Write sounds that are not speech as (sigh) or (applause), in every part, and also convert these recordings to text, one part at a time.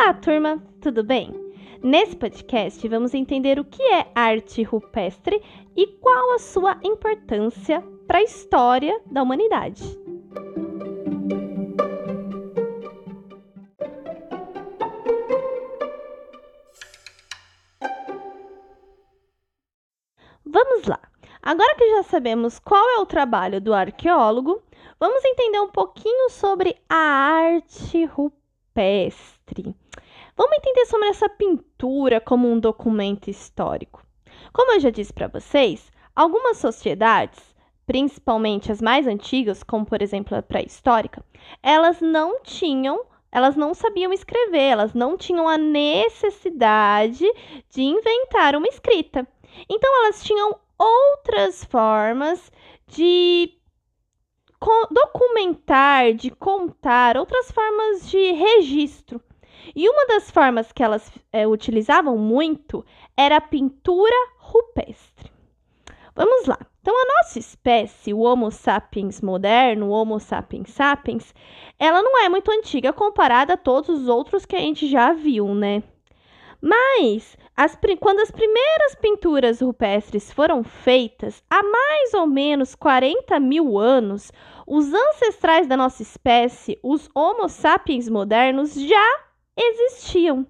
Olá, turma, tudo bem? Nesse podcast, vamos entender o que é arte rupestre e qual a sua importância para a história da humanidade. Vamos lá! Agora que já sabemos qual é o trabalho do arqueólogo, vamos entender um pouquinho sobre a arte rupestre. Vamos entender sobre essa pintura como um documento histórico. Como eu já disse para vocês, algumas sociedades, principalmente as mais antigas, como por exemplo a pré-histórica, elas não tinham elas não sabiam escrever, elas não tinham a necessidade de inventar uma escrita. Então, elas tinham outras formas de documentar, de contar, outras formas de registro. E uma das formas que elas é, utilizavam muito era a pintura rupestre. Vamos lá. Então, a nossa espécie, o Homo sapiens moderno, o Homo sapiens sapiens, ela não é muito antiga comparada a todos os outros que a gente já viu, né? Mas, as, quando as primeiras pinturas rupestres foram feitas, há mais ou menos 40 mil anos, os ancestrais da nossa espécie, os Homo sapiens modernos, já existiam.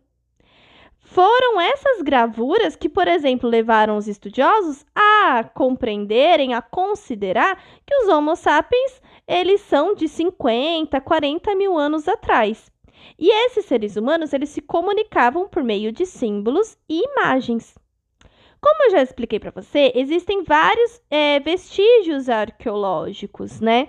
Foram essas gravuras que, por exemplo, levaram os estudiosos a compreenderem, a considerar que os Homo sapiens eles são de 50, 40 mil anos atrás. E esses seres humanos, eles se comunicavam por meio de símbolos e imagens. Como eu já expliquei para você, existem vários é, vestígios arqueológicos, né?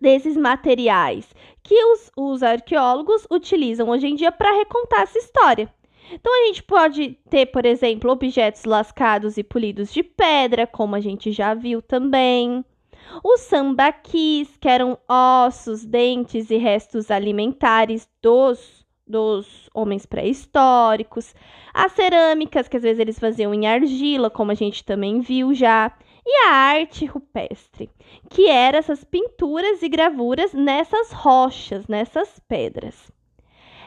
Desses materiais que os, os arqueólogos utilizam hoje em dia para recontar essa história. Então, a gente pode ter, por exemplo, objetos lascados e polidos de pedra, como a gente já viu também. Os sambaquis, que eram ossos, dentes e restos alimentares dos, dos homens pré-históricos. As cerâmicas, que às vezes eles faziam em argila, como a gente também viu já. E a arte rupestre, que eram essas pinturas e gravuras nessas rochas, nessas pedras.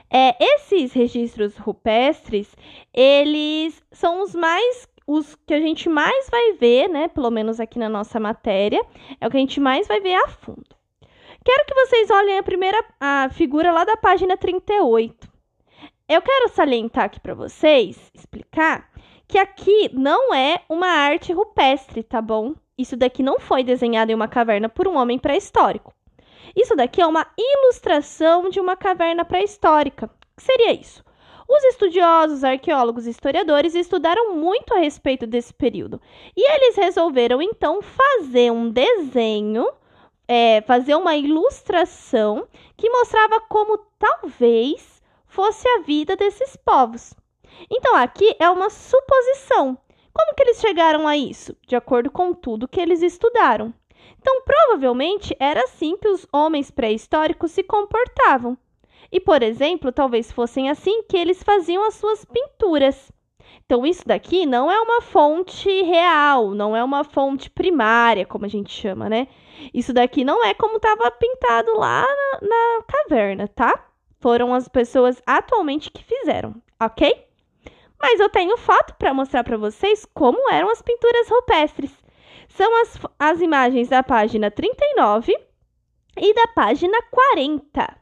É, esses registros rupestres, eles são os mais os que a gente mais vai ver, né, pelo menos aqui na nossa matéria, é o que a gente mais vai ver a fundo. Quero que vocês olhem a primeira a figura lá da página 38. Eu quero salientar aqui para vocês, explicar que aqui não é uma arte rupestre, tá bom? Isso daqui não foi desenhado em uma caverna por um homem pré-histórico. Isso daqui é uma ilustração de uma caverna pré-histórica. O que seria isso? Os estudiosos, arqueólogos e historiadores estudaram muito a respeito desse período e eles resolveram então fazer um desenho, é, fazer uma ilustração que mostrava como talvez fosse a vida desses povos. Então aqui é uma suposição. Como que eles chegaram a isso? De acordo com tudo que eles estudaram. Então, provavelmente era assim que os homens pré-históricos se comportavam. E, por exemplo, talvez fossem assim que eles faziam as suas pinturas. Então, isso daqui não é uma fonte real, não é uma fonte primária, como a gente chama, né? Isso daqui não é como estava pintado lá na, na, caverna, tá? Foram as pessoas atualmente que fizeram, ok? Mas eu tenho foto para mostrar para vocês como eram as pinturas rupestres. São as, as imagens da página 39 e da página 40.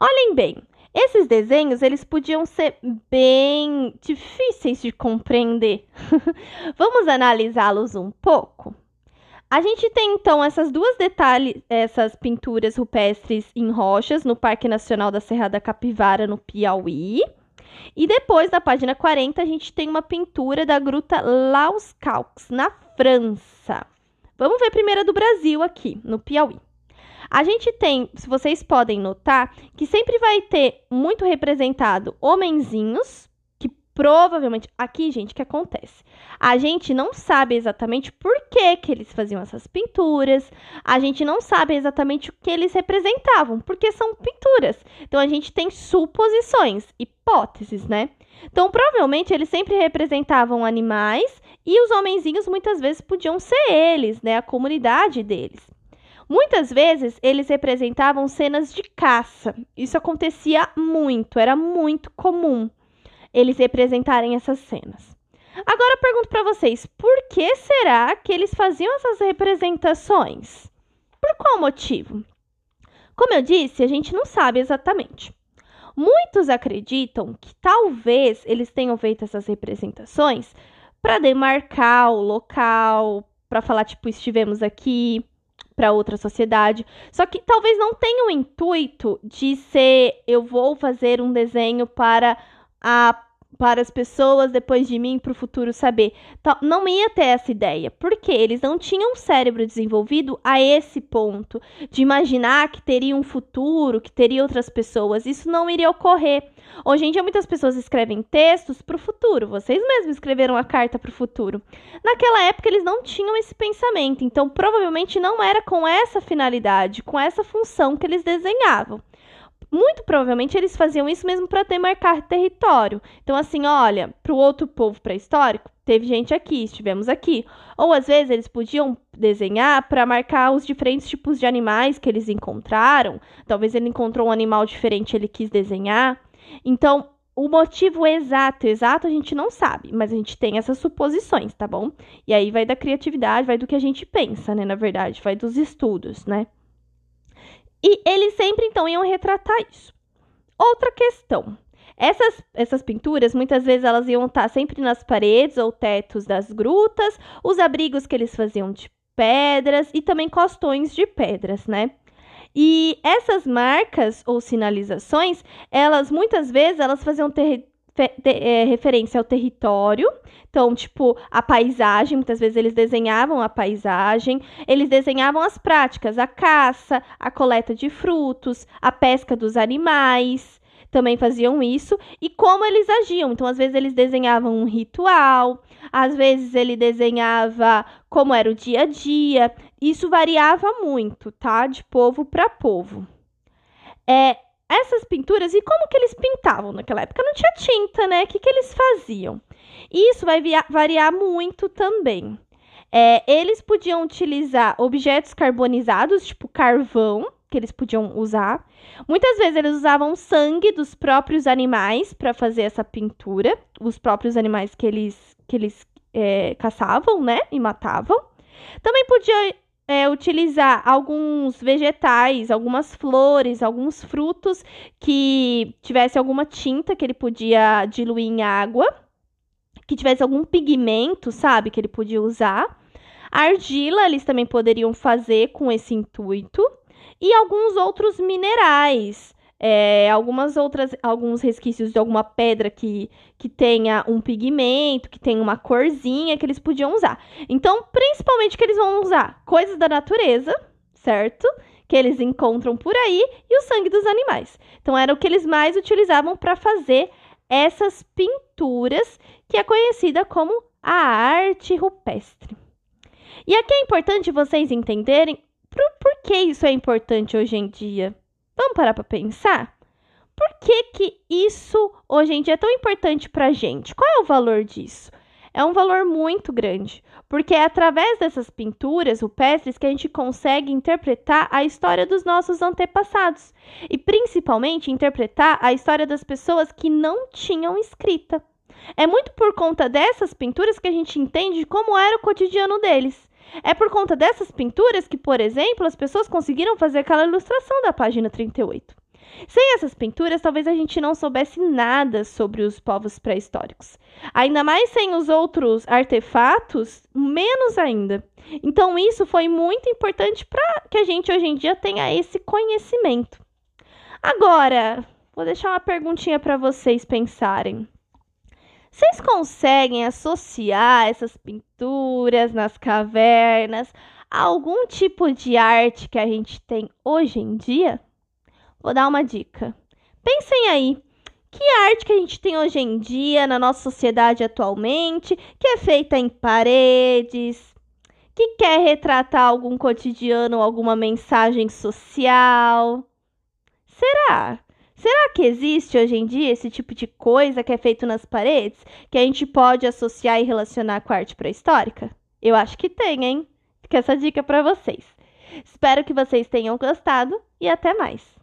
Olhem bem, esses desenhos eles podiam ser bem difíceis de compreender. (laughs) Vamos analisá-los um pouco. A gente tem então essas duas detalhes, essas pinturas rupestres em rochas no Parque Nacional da Serra da Capivara, no Piauí. E depois, na página 40, a gente tem uma pintura da Gruta Laus Calques, na França. Vamos ver a primeira do Brasil aqui, no Piauí. A gente tem, se vocês podem notar, que sempre vai ter muito representado homenzinhos, provavelmente. Aqui, gente, o que acontece? A gente não sabe exatamente por que, que eles faziam essas pinturas, a gente não sabe exatamente o que eles representavam, porque são pinturas. Então a gente tem suposições, hipóteses, né? Então, provavelmente eles sempre representavam animais e os homenzinhos muitas vezes podiam ser eles, né? A comunidade deles. Muitas vezes eles representavam cenas de caça. Isso acontecia muito, era muito comum eles representarem essas cenas. Agora eu pergunto para vocês, por que será que eles faziam essas representações? Por qual motivo? Como eu disse, a gente não sabe exatamente. Muitos acreditam que talvez eles tenham feito essas representações para demarcar o local, para falar tipo estivemos aqui, para outra sociedade. Só que talvez não tenha o intuito de ser eu vou fazer um desenho para a para as pessoas depois de mim para o futuro saber. Não ia ter essa ideia, porque eles não tinham um cérebro desenvolvido a esse ponto de imaginar que teria um futuro, que teria outras pessoas. Isso não iria ocorrer. Hoje em dia, muitas pessoas escrevem textos para o futuro. Vocês mesmos escreveram a carta para o futuro. Naquela época, eles não tinham esse pensamento, então provavelmente não era com essa finalidade, com essa função que eles desenhavam. Muito provavelmente eles faziam isso mesmo para demarcar território. Então, assim, olha, para o outro povo pré-histórico, teve gente aqui, estivemos aqui. Ou às vezes eles podiam desenhar para marcar os diferentes tipos de animais que eles encontraram. Talvez ele encontrou um animal diferente, ele quis desenhar. Então, o motivo exato, exato a gente não sabe, mas a gente tem essas suposições, tá bom? E aí vai da criatividade, vai do que a gente pensa, né, na verdade, vai dos estudos, né? E eles sempre então iam retratar isso. Outra questão. Essas, essas pinturas, muitas vezes, elas iam estar sempre nas paredes ou tetos das grutas, os abrigos que eles faziam de pedras e também costões de pedras, né? E essas marcas ou sinalizações, elas muitas vezes elas faziam ter, é, referência ao território. Então, tipo, a paisagem, muitas vezes eles desenhavam a paisagem, eles desenhavam as práticas, a caça, a coleta de frutos, a pesca dos animais, também faziam isso, e como eles agiam. Então, às vezes eles desenhavam um ritual, às vezes ele desenhava como era o dia a dia. Isso variava muito, tá? De povo para povo. É, essas pinturas e como que eles pintavam naquela época? Não tinha tinta, né? O que, que eles faziam? Isso vai variar muito também. É, eles podiam utilizar objetos carbonizados, tipo carvão, que eles podiam usar. Muitas vezes eles usavam sangue dos próprios animais para fazer essa pintura, os próprios animais que eles, que eles é, caçavam, né? E matavam. Também podia é, utilizar alguns vegetais, algumas flores, alguns frutos que tivesse alguma tinta que ele podia diluir em água, que tivesse algum pigmento, sabe, que ele podia usar. Argila eles também poderiam fazer com esse intuito e alguns outros minerais, é, algumas outras, alguns resquícios de alguma pedra que, que tenha um pigmento, que tenha uma corzinha que eles podiam usar. Então, principalmente que eles vão usar coisas da natureza, certo? Que eles encontram por aí e o sangue dos animais. Então, era o que eles mais utilizavam para fazer essas pinturas, que é conhecida como a arte rupestre. E aqui é importante vocês entenderem por, por que isso é importante hoje em dia. Vamos parar para pensar? Por que, que isso hoje em dia é tão importante para a gente? Qual é o valor disso? É um valor muito grande, porque é através dessas pinturas rupestres que a gente consegue interpretar a história dos nossos antepassados e principalmente interpretar a história das pessoas que não tinham escrita. É muito por conta dessas pinturas que a gente entende como era o cotidiano deles. É por conta dessas pinturas que, por exemplo, as pessoas conseguiram fazer aquela ilustração da página 38. Sem essas pinturas, talvez a gente não soubesse nada sobre os povos pré-históricos. Ainda mais sem os outros artefatos, menos ainda. Então, isso foi muito importante para que a gente hoje em dia tenha esse conhecimento. Agora, vou deixar uma perguntinha para vocês pensarem. Vocês conseguem associar essas pinturas nas cavernas a algum tipo de arte que a gente tem hoje em dia? Vou dar uma dica. Pensem aí. Que arte que a gente tem hoje em dia na nossa sociedade atualmente, que é feita em paredes, que quer retratar algum cotidiano, alguma mensagem social? Será? Será que existe hoje em dia esse tipo de coisa que é feito nas paredes que a gente pode associar e relacionar com a arte pré-histórica? Eu acho que tem, hein? Fica essa dica para vocês. Espero que vocês tenham gostado e até mais!